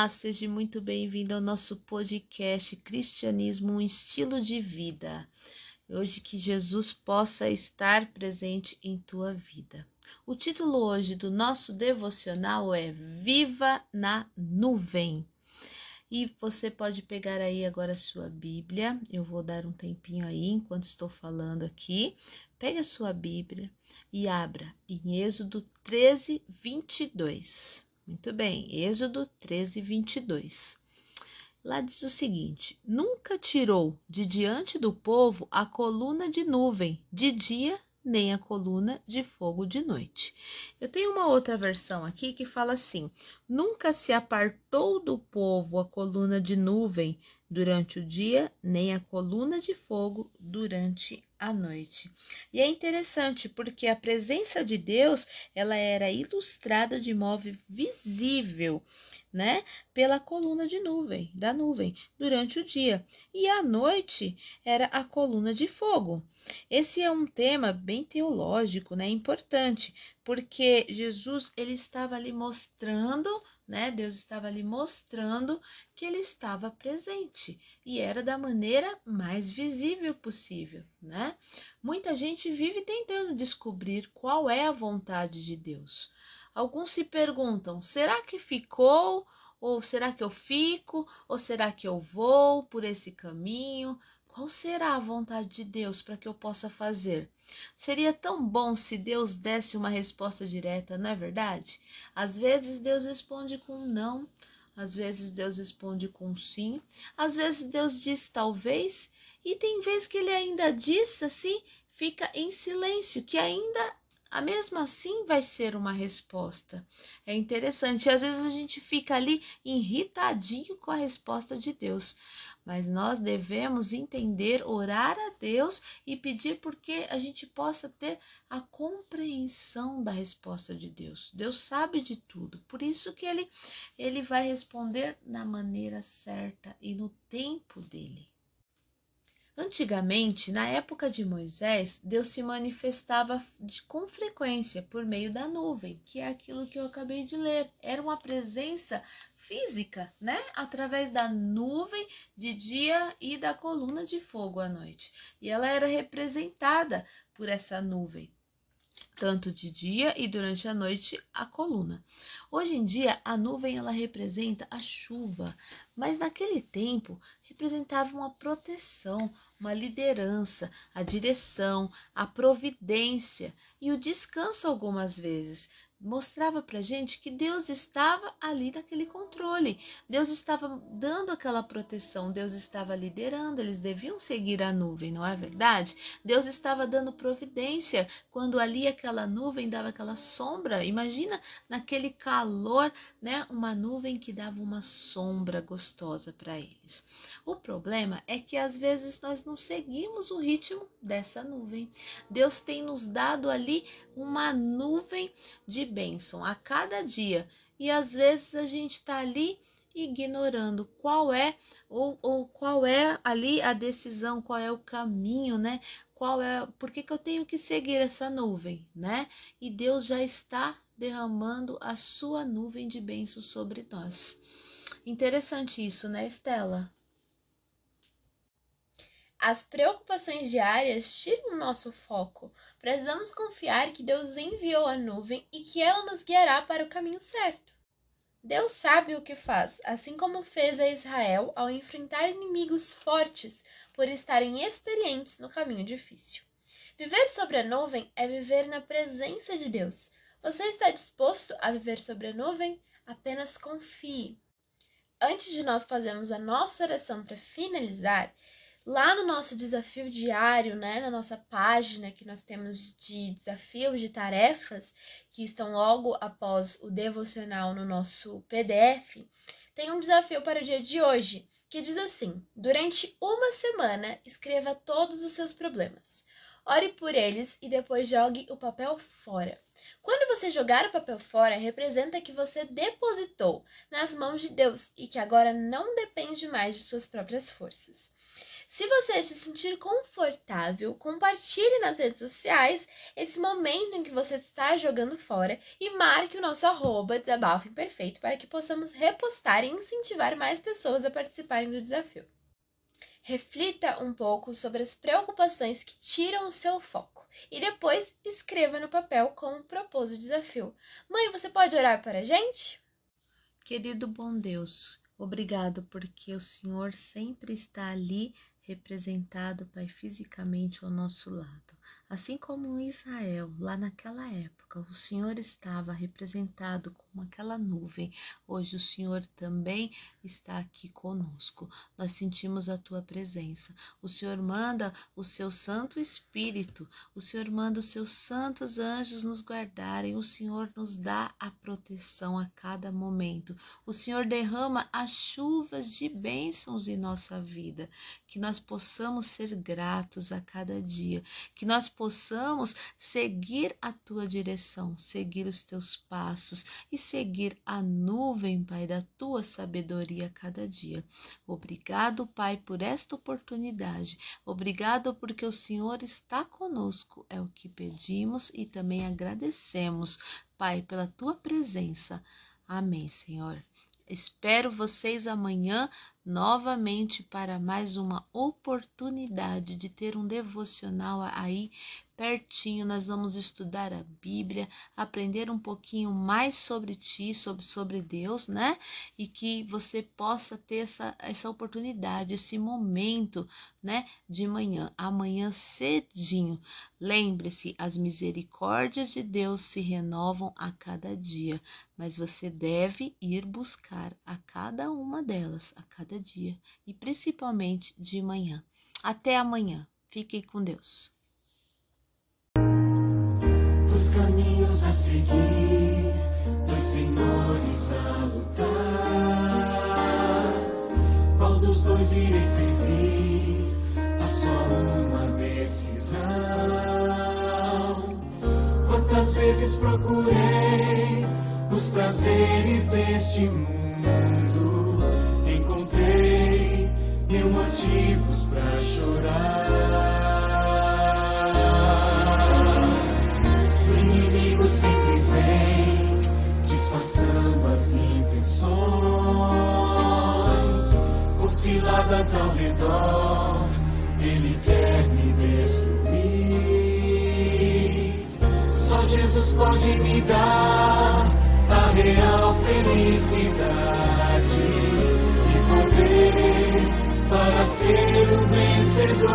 Olá, seja muito bem-vindo ao nosso podcast Cristianismo, um estilo de vida. Hoje que Jesus possa estar presente em tua vida. O título hoje do nosso devocional é Viva na Nuvem. E você pode pegar aí agora a sua Bíblia. Eu vou dar um tempinho aí enquanto estou falando aqui. Pegue a sua Bíblia e abra em Êxodo 13, 22. Muito bem, Êxodo 13, 22. Lá diz o seguinte: Nunca tirou de diante do povo a coluna de nuvem de dia, nem a coluna de fogo de noite. Eu tenho uma outra versão aqui que fala assim: Nunca se apartou do povo a coluna de nuvem durante o dia, nem a coluna de fogo durante à noite. E é interessante porque a presença de Deus, ela era ilustrada de modo visível, né, pela coluna de nuvem, da nuvem, durante o dia. E à noite era a coluna de fogo. Esse é um tema bem teológico, né, importante, porque Jesus ele estava ali mostrando né? Deus estava ali mostrando que ele estava presente e era da maneira mais visível possível, né? Muita gente vive tentando descobrir qual é a vontade de Deus. Alguns se perguntam: será que ficou? Ou será que eu fico? Ou será que eu vou por esse caminho? Qual será a vontade de Deus para que eu possa fazer? Seria tão bom se Deus desse uma resposta direta, não é verdade? Às vezes Deus responde com não, às vezes Deus responde com sim, às vezes Deus diz talvez, e tem vezes que ele ainda diz assim, fica em silêncio, que ainda a mesmo assim vai ser uma resposta. É interessante, às vezes a gente fica ali irritadinho com a resposta de Deus, mas nós devemos entender, orar a Deus e pedir porque a gente possa ter a compreensão da resposta de Deus. Deus sabe de tudo, por isso que ele ele vai responder na maneira certa e no tempo dele. Antigamente, na época de Moisés, Deus se manifestava de, com frequência por meio da nuvem, que é aquilo que eu acabei de ler. Era uma presença física, né? Através da nuvem de dia e da coluna de fogo à noite. E ela era representada por essa nuvem, tanto de dia e durante a noite a coluna. Hoje em dia, a nuvem ela representa a chuva, mas naquele tempo representava uma proteção, uma liderança, a direção, a providência e o descanso algumas vezes, mostrava para gente que Deus estava ali naquele controle, Deus estava dando aquela proteção, Deus estava liderando, eles deviam seguir a nuvem, não é verdade? Deus estava dando providência quando ali aquela nuvem dava aquela sombra. Imagina naquele calor, né? Uma nuvem que dava uma sombra gostosa para eles. O problema é que às vezes nós não seguimos o ritmo dessa nuvem. Deus tem nos dado ali uma nuvem de bênção a cada dia e às vezes a gente está ali ignorando qual é ou, ou qual é ali a decisão, qual é o caminho, né? Qual é, por que, que eu tenho que seguir essa nuvem, né? E Deus já está derramando a sua nuvem de bênção sobre nós. Interessante isso, né, Estela? As preocupações diárias tiram o nosso foco. Precisamos confiar que Deus enviou a nuvem e que ela nos guiará para o caminho certo. Deus sabe o que faz, assim como fez a Israel ao enfrentar inimigos fortes por estarem experientes no caminho difícil. Viver sobre a nuvem é viver na presença de Deus. Você está disposto a viver sobre a nuvem? Apenas confie. Antes de nós fazermos a nossa oração para finalizar, Lá no nosso desafio diário, né, na nossa página que nós temos de desafios, de tarefas, que estão logo após o devocional no nosso PDF, tem um desafio para o dia de hoje, que diz assim: durante uma semana, escreva todos os seus problemas. Ore por eles e depois jogue o papel fora. Quando você jogar o papel fora, representa que você depositou nas mãos de Deus e que agora não depende mais de suas próprias forças. Se você se sentir confortável, compartilhe nas redes sociais esse momento em que você está jogando fora e marque o nosso arroba desabafo imperfeito para que possamos repostar e incentivar mais pessoas a participarem do desafio. Reflita um pouco sobre as preocupações que tiram o seu foco e depois escreva no papel como propôs o desafio. Mãe, você pode orar para a gente? Querido bom Deus, obrigado porque o Senhor sempre está ali representado, Pai, fisicamente ao nosso lado. Assim como Israel, lá naquela época, o Senhor estava representado como aquela nuvem, hoje o Senhor também está aqui conosco. Nós sentimos a tua presença. O Senhor manda o seu Santo Espírito, o Senhor manda os seus santos anjos nos guardarem, o Senhor nos dá a proteção a cada momento. O Senhor derrama as chuvas de bênçãos em nossa vida, que nós possamos ser gratos a cada dia, que nós possamos seguir a tua direção, seguir os teus passos e seguir a nuvem, Pai, da tua sabedoria a cada dia. Obrigado, Pai, por esta oportunidade. Obrigado porque o Senhor está conosco. É o que pedimos e também agradecemos, Pai, pela tua presença. Amém, Senhor. Espero vocês amanhã novamente para mais uma oportunidade de ter um devocional aí pertinho. Nós vamos estudar a Bíblia, aprender um pouquinho mais sobre ti, sobre, sobre Deus, né? E que você possa ter essa, essa oportunidade, esse momento, né? De manhã, amanhã cedinho. Lembre-se, as misericórdias de Deus se renovam a cada dia, mas você deve ir buscar a cada uma delas, a cada dia e principalmente de manhã. Até amanhã. Fiquem com Deus os caminhos a seguir, dois senhores a lutar. Qual dos dois irei servir? Há só uma decisão. Quantas vezes procurei os prazeres deste mundo, motivos para chorar. sempre vem disfarçando as intenções, por ciladas ao redor, ele quer me destruir. Só Jesus pode me dar a real felicidade e poder para ser o vencedor.